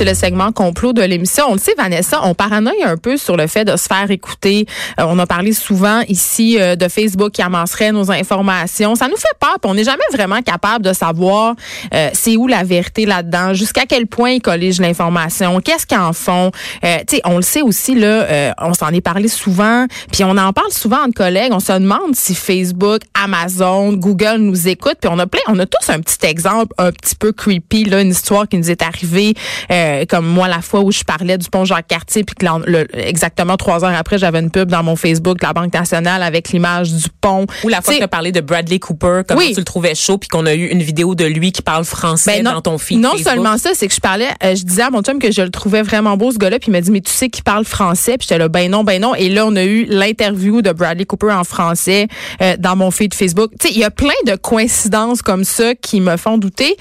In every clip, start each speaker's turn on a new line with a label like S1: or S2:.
S1: C'est le segment complot de l'émission. On le sait, Vanessa, on paranoïe un peu sur le fait de se faire écouter. Euh, on a parlé souvent ici euh, de Facebook qui amasserait nos informations. Ça nous fait peur, puis on n'est jamais vraiment capable de savoir euh, c'est où la vérité là-dedans, jusqu'à quel point ils colligent l'information, qu'est-ce qu'ils en font. tu sais, on le sait aussi là, on s'en est parlé souvent, puis on en parle souvent entre collègues. On se demande si Facebook, Amazon, Google nous écoutent, puis on a plein, on a tous un petit exemple un petit peu creepy là, une histoire qui nous est arrivée. Euh, comme moi la fois où je parlais du pont Jacques-Cartier puis que le, exactement trois heures après j'avais une pub dans mon Facebook de la Banque nationale avec l'image du pont.
S2: Ou la fois que tu as parlé de Bradley Cooper, comment tu le trouvais chaud puis qu'on a eu une vidéo de lui qui parle français
S1: ben
S2: dans ton feed
S1: Non seulement ça, c'est que je parlais, euh, je disais à mon chum que je le trouvais vraiment beau ce gars-là puis il m'a dit mais tu sais qu'il parle français puis j'étais là ben non ben non et là on a eu l'interview de Bradley Cooper en français euh, dans mon feed Facebook. Tu sais il y a plein de coïncidences comme ça qui me font douter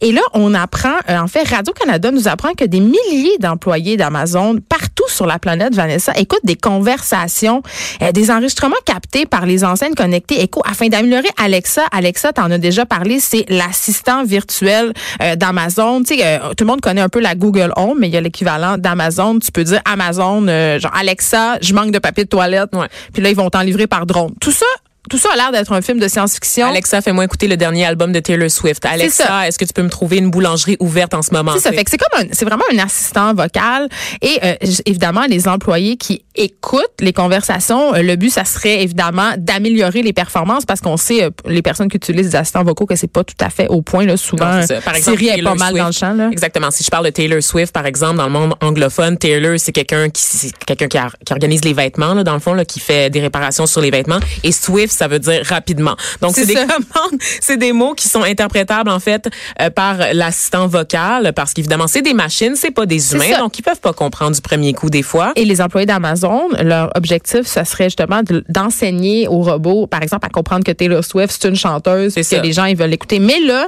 S1: et là on apprend en fait Radio Canada nous apprend que des milliers d'employés d'Amazon partout sur la planète, Vanessa, écoutent des conversations, euh, des enregistrements captés par les enseignes connectées Echo afin d'améliorer Alexa. Alexa, t'en as déjà parlé, c'est l'assistant virtuel euh, d'Amazon. Tu sais, euh, tout le monde connaît un peu la Google Home, mais il y a l'équivalent d'Amazon. Tu peux dire Amazon, genre Alexa, je manque de papier de toilette. Puis là, ils vont t'en livrer par drone. Tout ça tout ça a l'air d'être un film de science-fiction.
S2: Alexa, fais-moi écouter le dernier album de Taylor Swift. Alexa, est-ce que tu peux me trouver une boulangerie ouverte en ce moment?
S1: C'est ça. Fait que c'est comme c'est vraiment un assistant vocal. Et euh, évidemment, les employés qui écoutent les conversations, euh, le but, ça serait évidemment d'améliorer les performances parce qu'on sait, euh, les personnes qui utilisent des assistants vocaux, que c'est pas tout à fait au point. Là, souvent, Par exemple, Siri est pas mal dans le champ. Là.
S2: Exactement. Si je parle de Taylor Swift, par exemple, dans le monde anglophone, Taylor, c'est quelqu'un qui, quelqu'un qui, qui, organise les vêtements, là, dans le fond, là, qui fait des réparations sur les vêtements. Et Swift, ça veut dire rapidement. Donc c'est des commandes, c'est des mots qui sont interprétables en fait euh, par l'assistant vocal parce qu'évidemment c'est des machines, c'est pas des humains, donc ils peuvent pas comprendre du premier coup des fois.
S1: Et les employés d'Amazon, leur objectif, ce serait justement d'enseigner aux robots, par exemple, à comprendre que Taylor Swift c'est une chanteuse, que les gens ils veulent l'écouter. Mais là,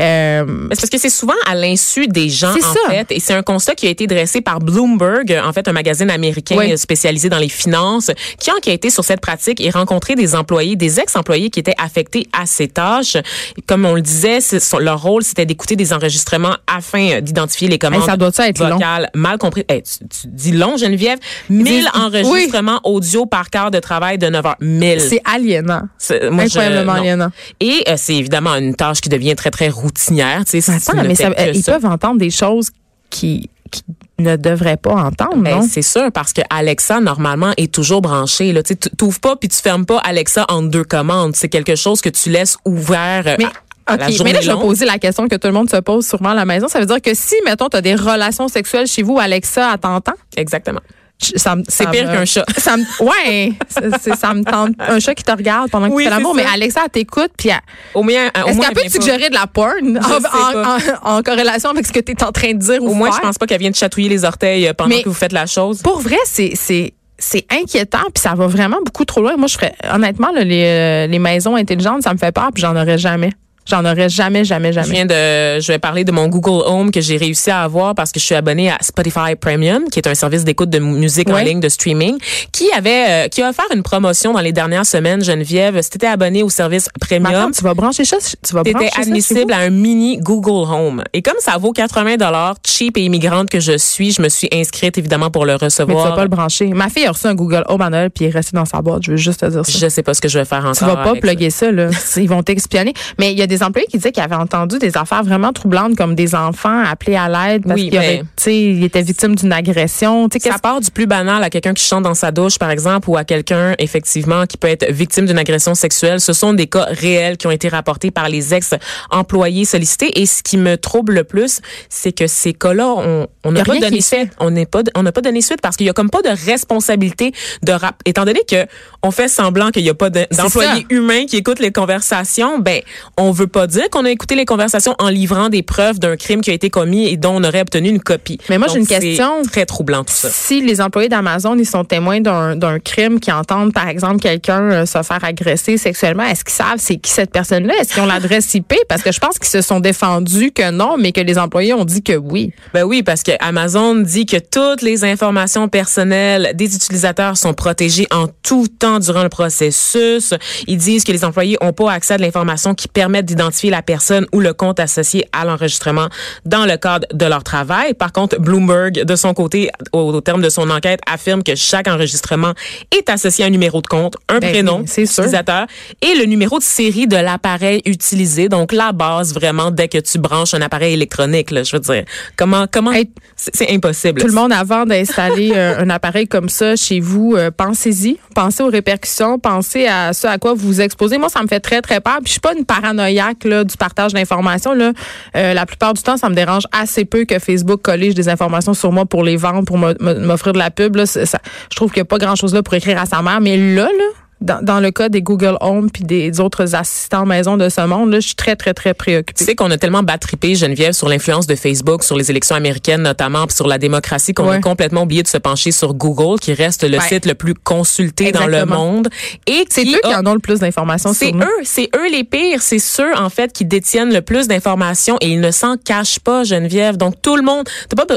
S2: euh, c'est parce que c'est souvent à l'insu des gens en fait, et c'est un constat qui a été dressé par Bloomberg, en fait un magazine américain spécialisé dans les finances, qui a enquêté sur cette pratique et rencontré des employés, des ex-employés qui étaient affectés à ces tâches. Comme on le disait, leur rôle, c'était d'écouter des enregistrements afin euh, d'identifier les commandes
S1: ça doit être
S2: vocales mal compris. tu, dis long, Geneviève? 1000 enregistrements audio par quart de travail de 9 heures. 1000.
S1: C'est aliénant. Incroyablement aliénant.
S2: Et euh, c'est évidemment une tâche qui devient très, très routinière. Tu sais,
S1: Attends, mais ça, ils peuvent entendre des choses qui qui ne devrait pas entendre, ben,
S2: C'est sûr, parce que Alexa, normalement, est toujours branchée. Tu n'ouvres pas puis tu fermes pas Alexa en deux commandes. C'est quelque chose que tu laisses ouvert
S1: mais, à, la mais là, je vais poser la question que tout le monde se pose sûrement à la maison. Ça veut dire que si, mettons, tu as des relations sexuelles chez vous, Alexa, à t'entend?
S2: Exactement. C'est pire qu'un chat.
S1: Ça me, ouais, ça me tente. Un chat qui te regarde pendant que tu fais l'amour, mais Alexa, elle t'écoute, puis
S2: au moins,
S1: est-ce qu'elle peut te suggérer de la porn en, corrélation avec ce que tu es en train de dire
S2: au
S1: ou
S2: moins, je pense pas qu'elle vienne te chatouiller les orteils euh, pendant que vous faites la chose.
S1: Pour vrai, c'est c'est inquiétant puis ça va vraiment beaucoup trop loin. Moi, je ferais honnêtement les, euh, les maisons intelligentes, ça me fait peur puis j'en aurais jamais. J'en aurais jamais, jamais, jamais.
S2: Je viens de, je vais parler de mon Google Home que j'ai réussi à avoir parce que je suis abonnée à Spotify Premium, qui est un service d'écoute de musique en ligne de streaming, qui avait, euh, qui a offert une promotion dans les dernières semaines. Geneviève, si t'étais abonné au service Premium,
S1: tu vas brancher ça, tu vas brancher
S2: admissible à un mini Google Home. Et comme ça vaut 80 dollars, cheap et immigrante que je suis, je me suis inscrite évidemment pour le recevoir.
S1: Mais tu vas pas le brancher. Ma fille a reçu un Google Home Noël puis est restée dans sa boîte. Je veux juste te dire ça.
S2: Je sais pas ce que je vais faire encore.
S1: Tu vas pas plugger ça, là. Ils vont t'expionner. Mais il y a des employés qui disaient qu'ils avaient entendu des affaires vraiment troublantes comme des enfants appelés à l'aide parce qu'ils ben, étaient victimes d'une agression.
S2: Ça part du plus banal à quelqu'un qui chante dans sa douche, par exemple, ou à quelqu'un, effectivement, qui peut être victime d'une agression sexuelle. Ce sont des cas réels qui ont été rapportés par les ex-employés sollicités. Et ce qui me trouble le plus, c'est que ces cas-là, on n'a pas donné suite. On n'est pas, on n'a pas donné suite parce qu'il y a comme pas de responsabilité de rap. Étant donné que on fait semblant qu'il n'y a pas d'employés humains qui écoutent les conversations, ben, on veut pas dire qu'on a écouté les conversations en livrant des preuves d'un crime qui a été commis et dont on aurait obtenu une copie.
S1: Mais moi, j'ai une question.
S2: Très troublant tout ça.
S1: Si les employés d'Amazon, ils sont témoins d'un crime, qui entendent, par exemple, quelqu'un euh, se faire agresser sexuellement, est-ce qu'ils savent c'est qui cette personne-là? Est-ce qu'ils ont l'adresse IP? Parce que je pense qu'ils se sont défendus que non, mais que les employés ont dit que oui.
S2: Ben oui, parce que Amazon dit que toutes les informations personnelles des utilisateurs sont protégées en tout temps durant le processus. Ils disent que les employés n'ont pas accès à de l'information qui permettent d'identifier la personne ou le compte associé à l'enregistrement dans le cadre de leur travail. Par contre, Bloomberg, de son côté, au, terme de son enquête, affirme que chaque enregistrement est associé à un numéro de compte, un ben prénom, utilisateur et le numéro de série de l'appareil utilisé. Donc, la base vraiment dès que tu branches un appareil électronique, là, je veux dire, comment, comment, c'est impossible.
S1: Tout le monde, avant d'installer euh, un appareil comme ça chez vous, euh, pensez-y, pensez aux répercussions, pensez à ce à quoi vous vous exposez. Moi, ça me fait très, très peur. Puis, je suis pas une paranoïaque du partage d'informations. Là. Euh, la plupart du temps, ça me dérange assez peu que Facebook collige des informations sur moi pour les vendre, pour m'offrir de la pub. Là. Je trouve qu'il n'y a pas grand-chose là pour écrire à sa mère. Mais là, là, dans, dans, le cas des Google Home puis des autres assistants maison de ce monde, là, je suis très, très, très préoccupée.
S2: Tu sais qu'on a tellement battrippé, Geneviève, sur l'influence de Facebook, sur les élections américaines notamment, puis sur la démocratie, qu'on a complètement oublié de se pencher sur Google, qui reste le site le plus consulté dans le monde.
S1: Et c'est eux qui en ont le plus d'informations
S2: C'est eux, c'est eux les pires. C'est ceux, en fait, qui détiennent le plus d'informations et ils ne s'en cachent pas, Geneviève. Donc, tout le monde,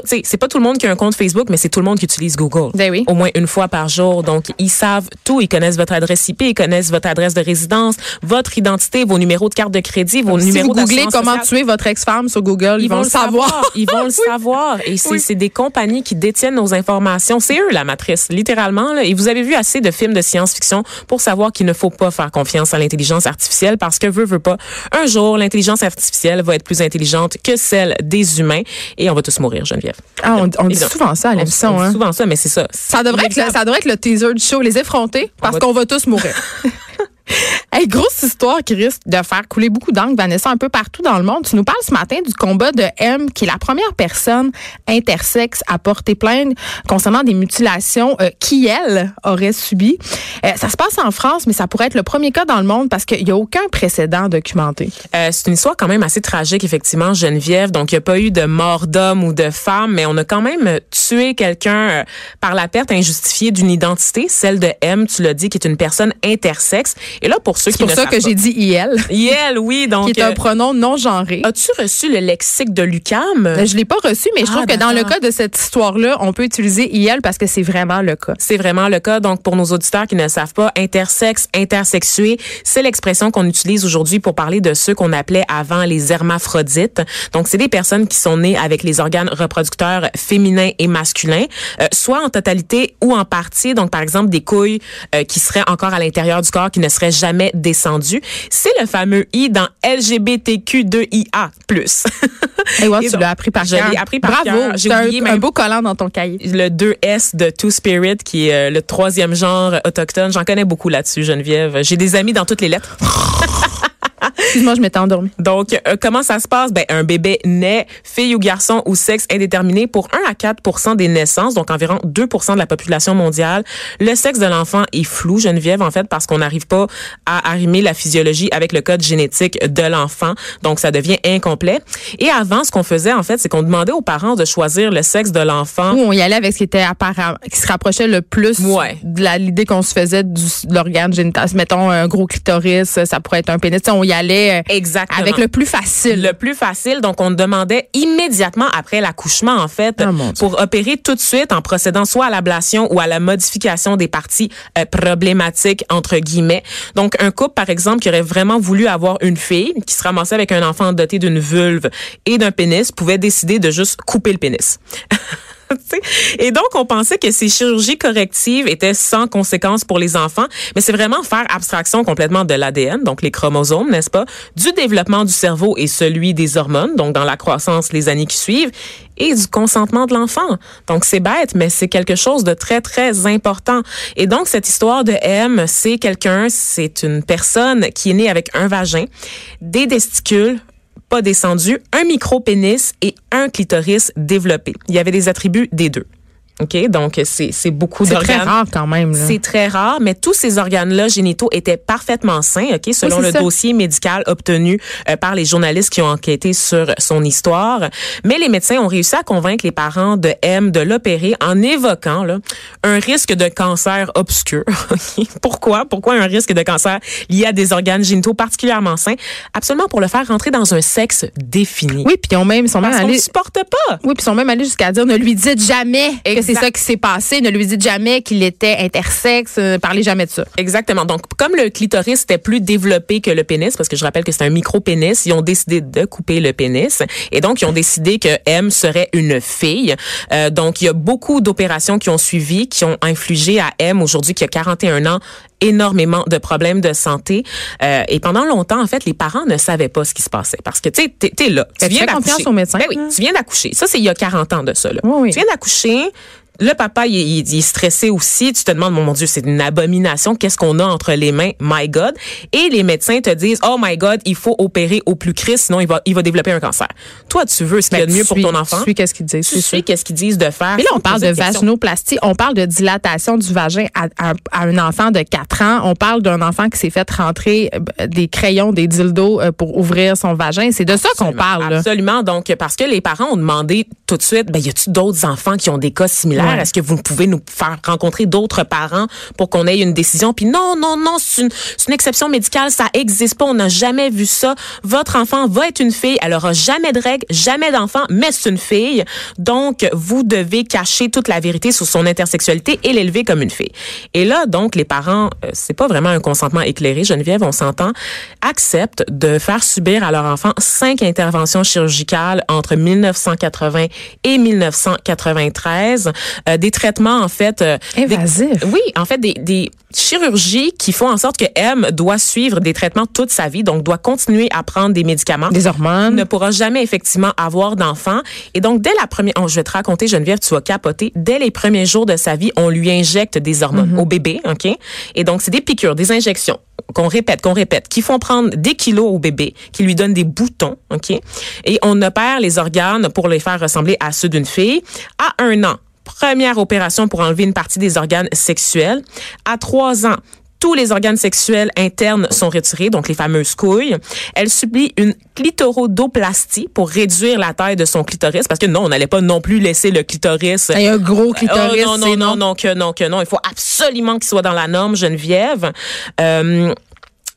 S2: c'est pas tout le monde qui a un compte Facebook, mais c'est tout le monde qui utilise Google.
S1: Ben oui.
S2: Au moins une fois par jour. Donc, ils savent tout. Ils connaissent votre adresse ils connaissent votre adresse de résidence, votre identité, vos numéros de carte de crédit, vos numéros
S1: Si vous googlez comment tuer votre ex-femme sur Google, ils, vont, le savoir.
S2: Ils vont le savoir. Et c'est des compagnies qui détiennent nos informations. C'est eux la matrice, littéralement. Là. Et vous avez vu assez de films de science-fiction pour savoir qu'il ne faut pas faire confiance à l'intelligence artificielle parce que veut, veut pas. Un jour, l'intelligence artificielle va être plus intelligente que celle des humains et on va tous mourir, Geneviève.
S1: Ah, on, dit souvent ça à l'émission.
S2: On, dit hein. souvent ça, mais c'est ça.
S1: Ça devrait, être, ça devrait être le teaser du show, les effronter, parce qu'on va tous mourir. Hey, grosse histoire qui risque de faire couler beaucoup d'encre, Vanessa, un peu partout dans le monde. Tu nous parles ce matin du combat de M, qui est la première personne intersexe à porter plainte concernant des mutilations euh, qui, elle, aurait subies. Euh, ça se passe en France, mais ça pourrait être le premier cas dans le monde parce qu'il n'y a aucun précédent documenté.
S2: Euh, c'est une histoire quand même assez tragique, effectivement, Geneviève. Donc, il n'y a pas eu de mort d'homme ou de femme, mais on a quand même tué quelqu'un par la perte injustifiée d'une identité, celle de M, tu l'as dit, qui est une personne intersexe. Et là, pour ceux qui
S1: C'est pour ça que j'ai dit IL.
S2: IL, oui. Donc,
S1: qui est un pronom non genré.
S2: As-tu reçu le lexique de l'UCAM?
S1: Euh, je l'ai pas reçu, mais je trouve ah, que dans le cas de cette histoire-là, on peut utiliser IL parce que c'est vraiment le cas.
S2: C'est vraiment le cas. Donc, pour nos auditeurs qui ne savent pas, intersexe, intersexué, c'est l'expression qu'on utilise aujourd'hui pour parler de ceux qu'on appelait avant les hermaphrodites. Donc, c'est des personnes qui sont nées avec les organes reproducteurs féminins et masculins, euh, soit en totalité ou en partie. Donc, par exemple, des couilles euh, qui seraient encore à l'intérieur du corps, qui ne seraient jamais descendu. C'est le fameux I dans LGBTQ2IA+.
S1: Et ouais, tu l'as appris par cœur.
S2: Je l'ai appris par
S1: Bravo. J'ai oublié un, un beau collant dans ton cahier.
S2: Le 2S de Two Spirit, qui est euh, le troisième genre autochtone. J'en connais beaucoup là-dessus, Geneviève. J'ai des amis dans toutes les lettres.
S1: Excuse-moi, je m'étais endormie.
S2: Donc, euh, comment ça se passe? Ben, un bébé naît, fille ou garçon ou sexe indéterminé pour 1 à 4 des naissances, donc environ 2 de la population mondiale. Le sexe de l'enfant est flou, Geneviève, en fait, parce qu'on n'arrive pas à arrimer la physiologie avec le code génétique de l'enfant. Donc, ça devient incomplet. Et avant, ce qu'on faisait, en fait, c'est qu'on demandait aux parents de choisir le sexe de l'enfant.
S1: Ou on y allait avec ce qui était apparent, qui se rapprochait le plus
S2: ouais.
S1: de l'idée qu'on se faisait du, de l'organe génital. Mettons un gros clitoris, ça pourrait être un pénis. on y allait euh,
S2: Exactement.
S1: avec le plus facile.
S2: Le plus facile. Donc, on demandait immédiatement après l'accouchement, en fait,
S1: oh,
S2: pour opérer tout de suite en procédant soit à l'ablation ou à la modification des parties euh, problématiques, entre guillemets. Donc, un couple, par exemple, qui aurait vraiment voulu avoir une fille, qui se ramassait avec un enfant doté d'une vulve et d'un pénis, pouvait décider de juste couper le pénis. Et donc, on pensait que ces chirurgies correctives étaient sans conséquences pour les enfants, mais c'est vraiment faire abstraction complètement de l'ADN, donc les chromosomes, n'est-ce pas, du développement du cerveau et celui des hormones, donc dans la croissance les années qui suivent, et du consentement de l'enfant. Donc, c'est bête, mais c'est quelque chose de très, très important. Et donc, cette histoire de M, c'est quelqu'un, c'est une personne qui est née avec un vagin, des testicules, pas descendu, un micro-pénis et un clitoris développé. Il y avait des attributs des deux. OK? Donc, c'est, c'est beaucoup
S1: C'est
S2: d'organes.
S1: très rare quand même.
S2: C'est très rare, mais tous ces organes-là génitaux étaient parfaitement sains, ok, selon
S1: c'est
S2: le
S1: ça.
S2: dossier médical obtenu euh, par les journalistes qui ont enquêté sur son histoire. Mais les médecins ont réussi à convaincre les parents de M de l'opérer en évoquant là, un risque de cancer obscur. Pourquoi? Pourquoi un risque de cancer lié à des organes génitaux particulièrement sains? Absolument pour le faire rentrer dans un sexe défini.
S1: Oui, puis ils ont même, ils sont même
S2: Parce ne
S1: allés.
S2: supporte pas.
S1: Oui, puis ils sont même allés jusqu'à dire ne lui dites jamais que c'est ça qui s'est passé, ne lui dites jamais qu'il était intersexe, euh, parlez jamais de ça.
S2: Exactement. Donc, comme le clitoris était plus développé que le pénis, parce que je rappelle que c'est un micro-pénis, ils ont décidé de couper le pénis. Et donc, ils ont décidé que M serait une fille. Euh, donc, il y a beaucoup d'opérations qui ont suivi, qui ont infligé à M, aujourd'hui, qui a 41 ans, énormément de problèmes de santé. Euh, et pendant longtemps, en fait, les parents ne savaient pas ce qui se passait. Parce que, tu sais, t'es, là. Tu viens d'accoucher. Ben oui, tu viens d'accoucher. Ça, c'est il y a 40 ans de ça, là.
S1: Oui, oui.
S2: Tu viens d'accoucher. Le papa, il, il- il est stressé aussi. Tu te demandes, mon Dieu, c'est une abomination. Qu'est-ce qu'on a entre les mains? My God. Et les médecins te disent, oh my God, il faut opérer au plus cri, sinon il va, il va développer un cancer. Toi, tu veux ce qu'il y a de mieux pour ton enfant?
S1: Tu suis qu'est-ce qu'ils disent.
S2: Tu
S1: c'est
S2: sais
S1: ça.
S2: qu'est-ce qu'ils disent de faire?
S1: Mais là, on parle de vaginoplastie, on parle de dilatation du vagin à, à- à un enfant de 4 ans, on parle d'un enfant qui s'est fait rentrer euh, des crayons, des dildos euh, pour ouvrir son vagin. C'est de ça qu'on parle. là.
S2: Absolument. Donc, parce que les parents ont demandé tout de suite, ben, y a-tu d'autres enfants qui ont des cas similaires? Est-ce que vous pouvez nous faire rencontrer d'autres parents pour qu'on ait une décision? Puis non, non, non, c'est une, une exception médicale. Ça existe pas. On n'a jamais vu ça. Votre enfant va être une fille. Elle aura jamais de règles, jamais d'enfant, mais c'est une fille. Donc, vous devez cacher toute la vérité sur son intersexualité et l'élever comme une fille. Et là, donc, les parents, euh, c'est pas vraiment un consentement éclairé, Geneviève, on s'entend, acceptent de faire subir à leur enfant cinq interventions chirurgicales entre 1980 et 1993, euh, des traitements en fait, euh, des- oui, en fait des, des chirurgies qui font en sorte que M doit suivre des traitements toute sa vie, donc doit continuer à prendre des médicaments
S1: Des hormones.
S2: ne pourra jamais effectivement avoir d'enfant. Et donc, dès la première, oh, je vais te raconter, Geneviève, tu vas capoter. Dès les premiers jours de sa vie, on lui injecte des hormones au bébé, OK? Et donc, c'est des piqûres, des injections qu'on répète, qu'on répète, qui font prendre des kilos au bébé, qui lui donnent des boutons, OK? Et on opère les organes pour les faire ressembler à ceux d'une fille. À un an, première opération pour enlever une partie des organes sexuels. À trois ans, tous les organes sexuels internes sont retirés, donc les fameuses couilles. Elle subit une clitorodoplastie pour réduire la taille de son clitoris, parce que non, on n'allait pas non plus laisser le clitoris
S1: a un gros clitoris.
S2: Oh, non,
S1: c'est
S2: non, non, non, que non, que non. Il faut absolument qu'il soit dans la norme, Geneviève. Euh,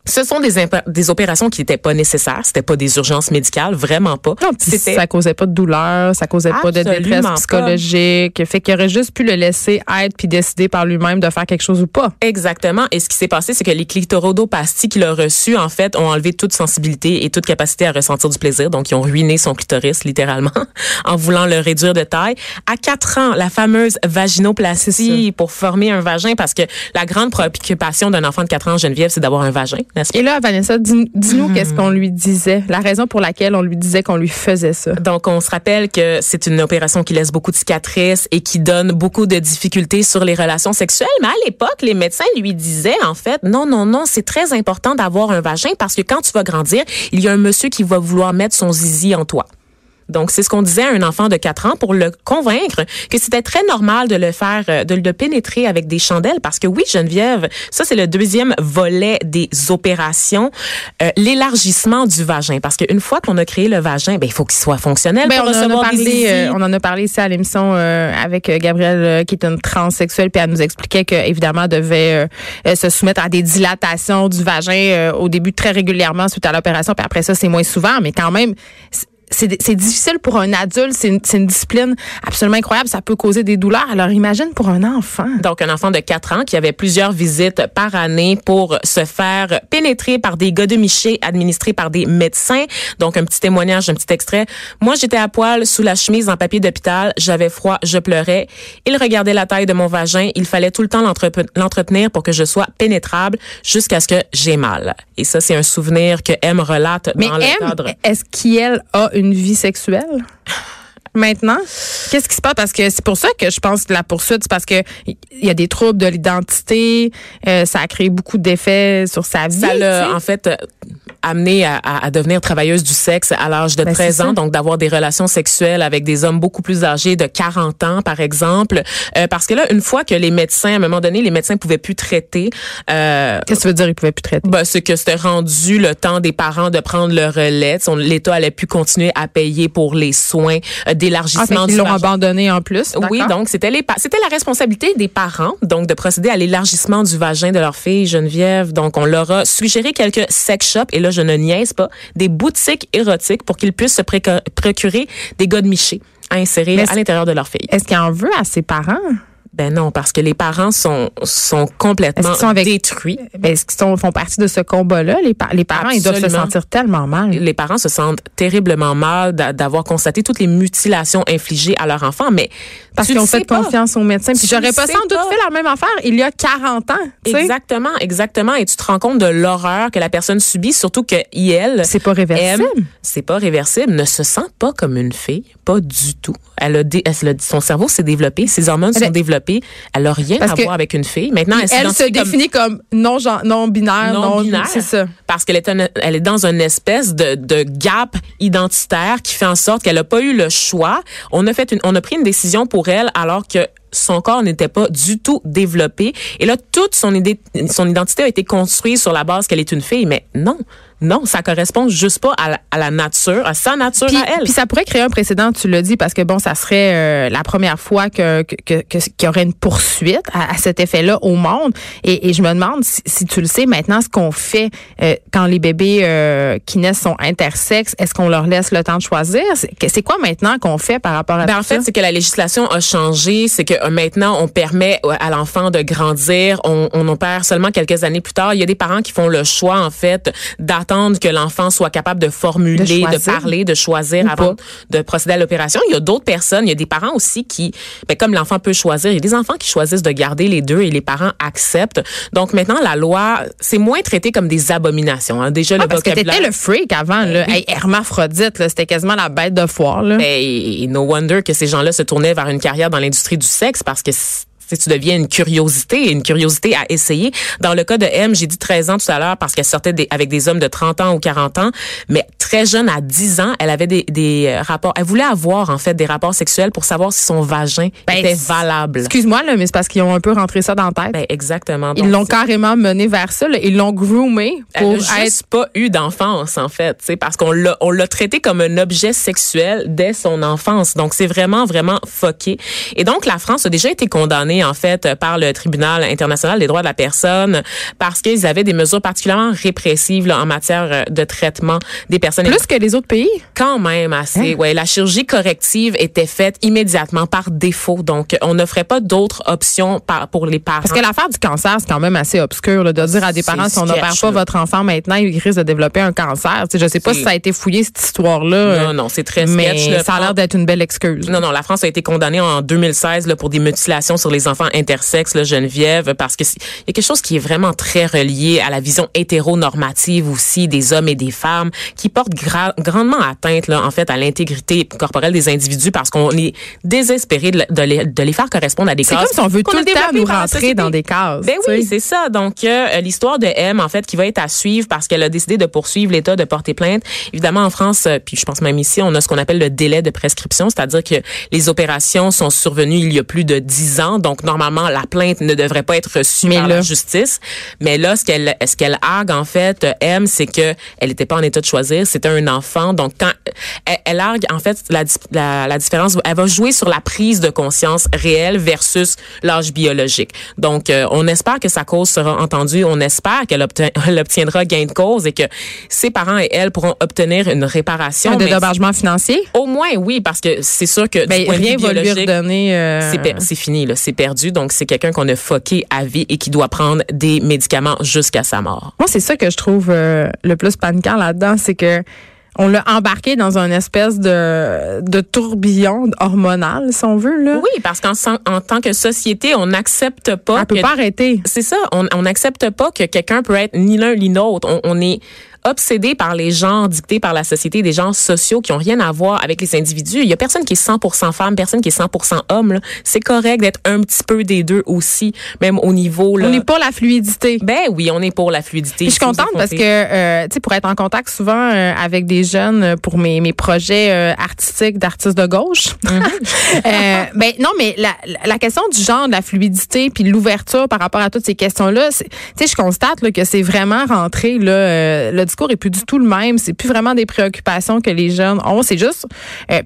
S2: ce sont des, opérations qui n'étaient pas nécessaires. C'était pas des urgences médicales, vraiment pas.
S1: Non, ça causait pas de douleur, ça causait pas de détresse
S2: pas.
S1: psychologique. Fait qu'il aurait juste pu le laisser être puis décider par lui-même de faire quelque chose ou pas.
S2: Exactement. Et ce qui s'est passé, c'est que les clitorodopasties qu'il a reçues, en fait, ont enlevé toute sensibilité et toute capacité à ressentir du plaisir. Donc, ils ont ruiné son clitoris, littéralement, en voulant le réduire de taille. À quatre ans, la fameuse vaginoplastie pour former un vagin, parce que la grande préoccupation d'un enfant de quatre ans, Geneviève, c'est d'avoir un vagin?
S1: Et là, Vanessa, dis- dis-nous qu'est-ce qu'on lui disait, la raison pour laquelle on lui disait qu'on lui faisait ça.
S2: Donc, on se rappelle que c'est une opération qui laisse beaucoup de cicatrices et qui donne beaucoup de difficultés sur les relations sexuelles. Mais à l'époque, les médecins lui disaient, en fait, non, non, non, c'est très important d'avoir un vagin parce que quand tu vas grandir, il y a un monsieur qui va vouloir mettre son zizi en toi. Donc, c'est ce qu'on disait à un enfant de 4 ans pour le convaincre que c'était très normal de le faire, euh, de le pénétrer avec des chandelles. Parce que oui, Geneviève, ça, c'est le deuxième volet des opérations, euh, l'élargissement du vagin. Parce qu'une fois qu'on a créé le vagin, ben, il faut qu'il soit fonctionnel
S1: Ben,
S2: pour
S1: on, en a
S2: recevoir des
S1: parlé,
S2: zizi.
S1: euh, on en a parlé ici à l'émission euh, avec Gabrielle, qui est une transsexuelle, puis elle nous expliquait que évidemment elle devait se soumettre à des dilatations du vagin au début très régulièrement suite à l'opération, puis après ça c'est moins souvent, mais quand même. C'est- difficile pour un adulte, c'est une, une discipline absolument incroyable, ça peut causer des douleurs. Alors imagine pour un enfant.
S2: Donc, un enfant de 4 ans qui avait plusieurs visites par année pour se faire pénétrer par des godemichés administrés par des médecins. Donc, un petit témoignage, un petit extrait. Moi, j'étais à poil sous la chemise en papier d'hôpital. J'avais froid, je pleurais. Il regardait la taille de mon vagin. Il fallait tout le temps l'entre- l'entretenir pour que je sois pénétrable jusqu'à ce que j'ai mal. Et ça, c'est un souvenir que M relate
S1: Mais
S2: dans le
S1: M,
S2: cadre.
S1: est-ce qu'elle a une vie sexuelle? Maintenant, qu'est-ce qui se passe? Parce que c'est pour ça que je pense que la poursuite, c'est parce que il y a des troubles de l'identité, euh, ça a créé beaucoup d'effets sur sa vie.
S2: Ça l'a, en fait, euh, amenée à, à, devenir travailleuse du sexe à l'âge de 13 ben, ans, donc d'avoir des relations sexuelles avec des hommes beaucoup plus âgés de 40 ans, par exemple. Euh, parce que là, une fois que les médecins, à un moment donné, les médecins pouvaient plus traiter.
S1: Euh, Qu'est-ce que tu veux dire, ils pouvaient plus traiter?
S2: Ben, c'est que c'était rendu le temps des parents de prendre le relais. L'État allait plus continuer à payer pour les soins euh, d'élargissement ah,
S1: Ils l'ont abandonné en plus.
S2: Oui, donc c'était les c'était la responsabilité des parents, donc de procéder à l'élargissement du vagin de leur fille Geneviève. Donc on leur a suggéré quelques sex shops et là je ne niaise pas, des boutiques érotiques pour qu'ils puissent se procurer des gars de miché à insérer à l'intérieur de leur fille.
S1: Est-ce qu'il en veut à ses parents?
S2: Ben non, parce que les parents sont sont complètement sont détruits.
S1: Est-ce qu'ils font partie de ce combat-là? Les, les parents, ils doivent se sentir tellement mal.
S2: Les parents se sentent terriblement mal d'avoir constaté toutes les mutilations infligées à leur enfant, mais
S1: parce qu'ils ont fait confiance aux médecins. Puis j'aurais pas sans doute fait la même affaire il y a 40 ans.
S2: Exactement, exactement. Et tu te rends compte de l'horreur que la personne subit, surtout que elle,
S1: c'est pas réversible.
S2: C'est pas réversible. Ne se sent pas comme une fille, pas du tout. Elle a, elle son cerveau s'est développé, ses hormones sont développées elle a rien à voir avec une fille. Maintenant,
S1: elle, elle se définit comme, non, non binaire, non, binaire,
S2: c'est ça. Parce qu'elle est, elle est dans une espèce de, de gap identitaire qui fait en sorte qu'elle n'a pas eu le choix. On a fait une, on a pris une décision pour alors que son corps n'était pas du tout développé. Et là, toute son, son identité a été construite sur la base qu'elle est une fille. Mais non, non, ça correspond juste pas à la, nature, à sa nature
S1: à
S2: elle.
S1: Puis ça pourrait créer un précédent, tu l'as dit, parce que bon, ça serait euh, la première fois que qu'il y aurait une poursuite à, cet effet-là au monde. Et, je me demande si, tu le sais maintenant, ce qu'on fait euh, quand les bébés euh, qui naissent sont intersexes, est-ce qu'on leur laisse le temps de choisir? C'est quoi maintenant qu'on fait par rapport à
S2: ben, En fait, c'est que la législation a changé, c'est que maintenant on permet à l'enfant de grandir, on, on opère seulement quelques années plus tard. Il y a des parents qui font le choix en fait d'attendre que l'enfant soit capable de formuler, de, parler, de choisir avant de procéder à l'opération. Il y a d'autres personnes, il y a des parents aussi qui, ben, comme l'enfant peut choisir, il y a des enfants qui choisissent de garder les deux et les parents acceptent. Donc maintenant, la loi, c'est moins traité comme des abominations. Hein. Déjà,
S1: le parce vocabulaire... que le freak avant, là. Ben hermaphrodite, c'était quasiment la bête de foire. Là.
S2: Ben, et no wonder que ces gens-là se tournaient vers une carrière dans l'industrie du sexe parce que tu deviens une curiosité, une curiosité à essayer. Dans le cas de M, j'ai dit 13 ans tout à l'heure parce qu'elle sortait avec des hommes de 30 ans ou 40 ans, mais très jeune, à 10 ans, elle avait des, des euh, rapports. Elle voulait avoir en fait des rapports sexuels pour savoir si son vagin ben, était valable.
S1: Excuse-moi, là, mais c'est parce qu'ils ont un peu rentré ça dans la tête.
S2: Ben, exactement.
S1: Ils l'ont carrément mené vers ça. Là. Ils l'ont groomé pour
S2: elle a juste pas eu d'enfance en fait, c'est parce qu'on l'a on l'a traité comme un objet sexuel dès son enfance. Donc c'est vraiment vraiment foqué. Et donc la France a déjà été condamnée en fait par le tribunal international des droits de la personne parce qu'ils avaient des mesures particulièrement répressives là, en matière euh, de traitement des personnes.
S1: Plus que les autres pays?
S2: Quand même assez. Hein? Ouais, la chirurgie corrective était faite immédiatement par défaut. Donc, on n'offrait pas d'autres options pour les parents.
S1: Parce que l'affaire du cancer, c'est quand même assez obscur de dire à des parents si on n'opère pas votre enfant maintenant, il risque de développer un cancer. Je je sais pas si ça a été fouillé cette histoire-là.
S2: Non, non, c'est très
S1: Mais ça a l'air d'être une belle excuse.
S2: Non, non, la France a été condamnée en 2016 là, pour des mutilations sur les enfants intersexe, là, Geneviève, parce que il y a quelque chose qui est vraiment très relié à la vision hétéronormative aussi des hommes et des femmes, qui porte grandement atteinte, là, en fait, à l'intégrité corporelle des individus parce qu'on est désespéré de, de, les, faire correspondre à des cases.
S1: C'est comme si on veut tout le temps nous rentrer dans des cases.
S2: Ben oui, c'est ça. Donc, euh, l'histoire de M, en fait, qui va être à suivre parce qu'elle a décidé de poursuivre l'État, de porter plainte. Évidemment, en France, euh, puis je pense même ici, on a ce qu'on appelle le délai de prescription, c'est-à-dire que les opérations sont survenues il y a plus de dix ans. Donc, normalement, la plainte ne devrait pas être reçue par la justice. Mais là, ce qu'elle, ce qu'elle argue, en fait, aime, c'est que elle n'était pas en état de choisir. C'était un enfant. Donc, quand elle, argue, en fait, la, la, différence, elle va jouer sur la prise de conscience réelle versus l'âge biologique. Donc, euh, on espère que sa cause sera entendue. On espère qu'elle obtiendra gain de cause et que ses parents et elle pourront obtenir une réparation.
S1: Un dédommagement financier?
S2: Au moins, oui, parce que c'est sûr que
S1: ben, rien va lui redonner.
S2: Euh... C'est, fini, là. C'est perdu. Donc, c'est quelqu'un qu'on a foqué à vie et qui doit prendre des médicaments jusqu'à sa mort.
S1: Moi, c'est ça que je trouve euh, le plus paniquant là-dedans, c'est que on l'a embarqué dans une espèce de, de tourbillon hormonal, si on veut. Là.
S2: Oui, parce qu'en en tant que société, on n'accepte pas.
S1: On peut pas arrêter.
S2: C'est ça. On n'accepte pas que quelqu'un peut être ni l'un ni l'autre. On, on, est obsédé par les genres dictés par la société, des genres sociaux qui ont rien à voir avec les individus. Il y a personne qui est 100% femme, personne qui est 100% homme. C'est correct d'être un petit peu des deux aussi, même au niveau. Là.
S1: On est pour la fluidité.
S2: Ben oui, on est pour la fluidité.
S1: je suis contente parce que, euh, tu sais, pour être en contact souvent euh, avec des jeunes euh, pour mes, mes projets euh, artistiques d'artistes de gauche. Mm ben non, mais la, la, question du genre, de la fluidité, puis l'ouverture par rapport à toutes ces questions-là, tu sais, je constate là, que c'est vraiment rentré. Là, le discours est plus du tout le même. C'est plus vraiment des préoccupations que les jeunes ont. C'est juste.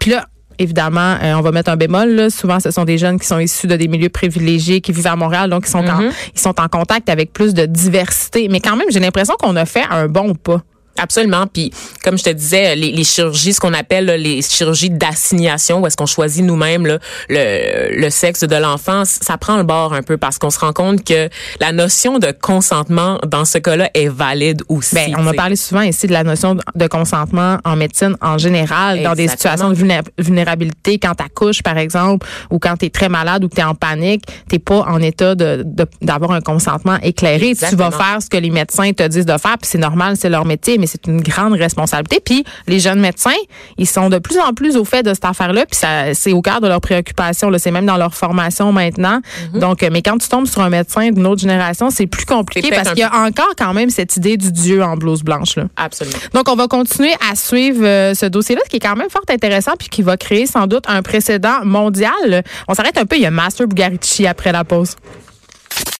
S1: puis là, évidemment, on va mettre un bémol. Là. Souvent, ce sont des jeunes qui sont issus de des milieux privilégiés, qui vivent à Montréal, donc ils sont, en, mm-hmm. ils sont en contact avec plus de diversité. Mais quand même, j'ai l'impression qu'on a fait un bon pas.
S2: Absolument. Puis, comme je te disais, les, les chirurgies, ce qu'on appelle les chirurgies d'assignation, où est-ce qu'on choisit nous-mêmes le, le sexe de l'enfant, ça prend le bord un peu parce qu'on se rend compte que la notion de consentement dans ce cas-là est valide aussi.
S1: Bien, on a parlé souvent ici de la notion de consentement en médecine en général, dans des situations de vulnérabilité, quand tu accouches, par exemple, ou quand tu es très malade ou que tu es en panique, tu pas en état de d'avoir un consentement éclairé. Tu vas faire ce que les médecins te disent de faire, puis c'est normal, c'est leur métier, mais c'est une grande responsabilité. Puis les jeunes médecins, ils sont de plus en plus au fait de cette affaire-là, puis ça, c'est au cœur de leurs préoccupations. C'est même dans leur formation maintenant. Mhm. Donc, mais quand tu tombes sur un médecin d'une autre génération, c'est plus compliqué parce qu'il y a encore quand même cette idée du dieu en blouse blanche. Là.
S2: Absolument.
S1: Donc, on va continuer à suivre euh, ce dossier-là, qui est quand même fort intéressant, puis qui va créer sans doute un précédent mondial. On s'arrête un peu. Il y a Master Bugarici après la pause.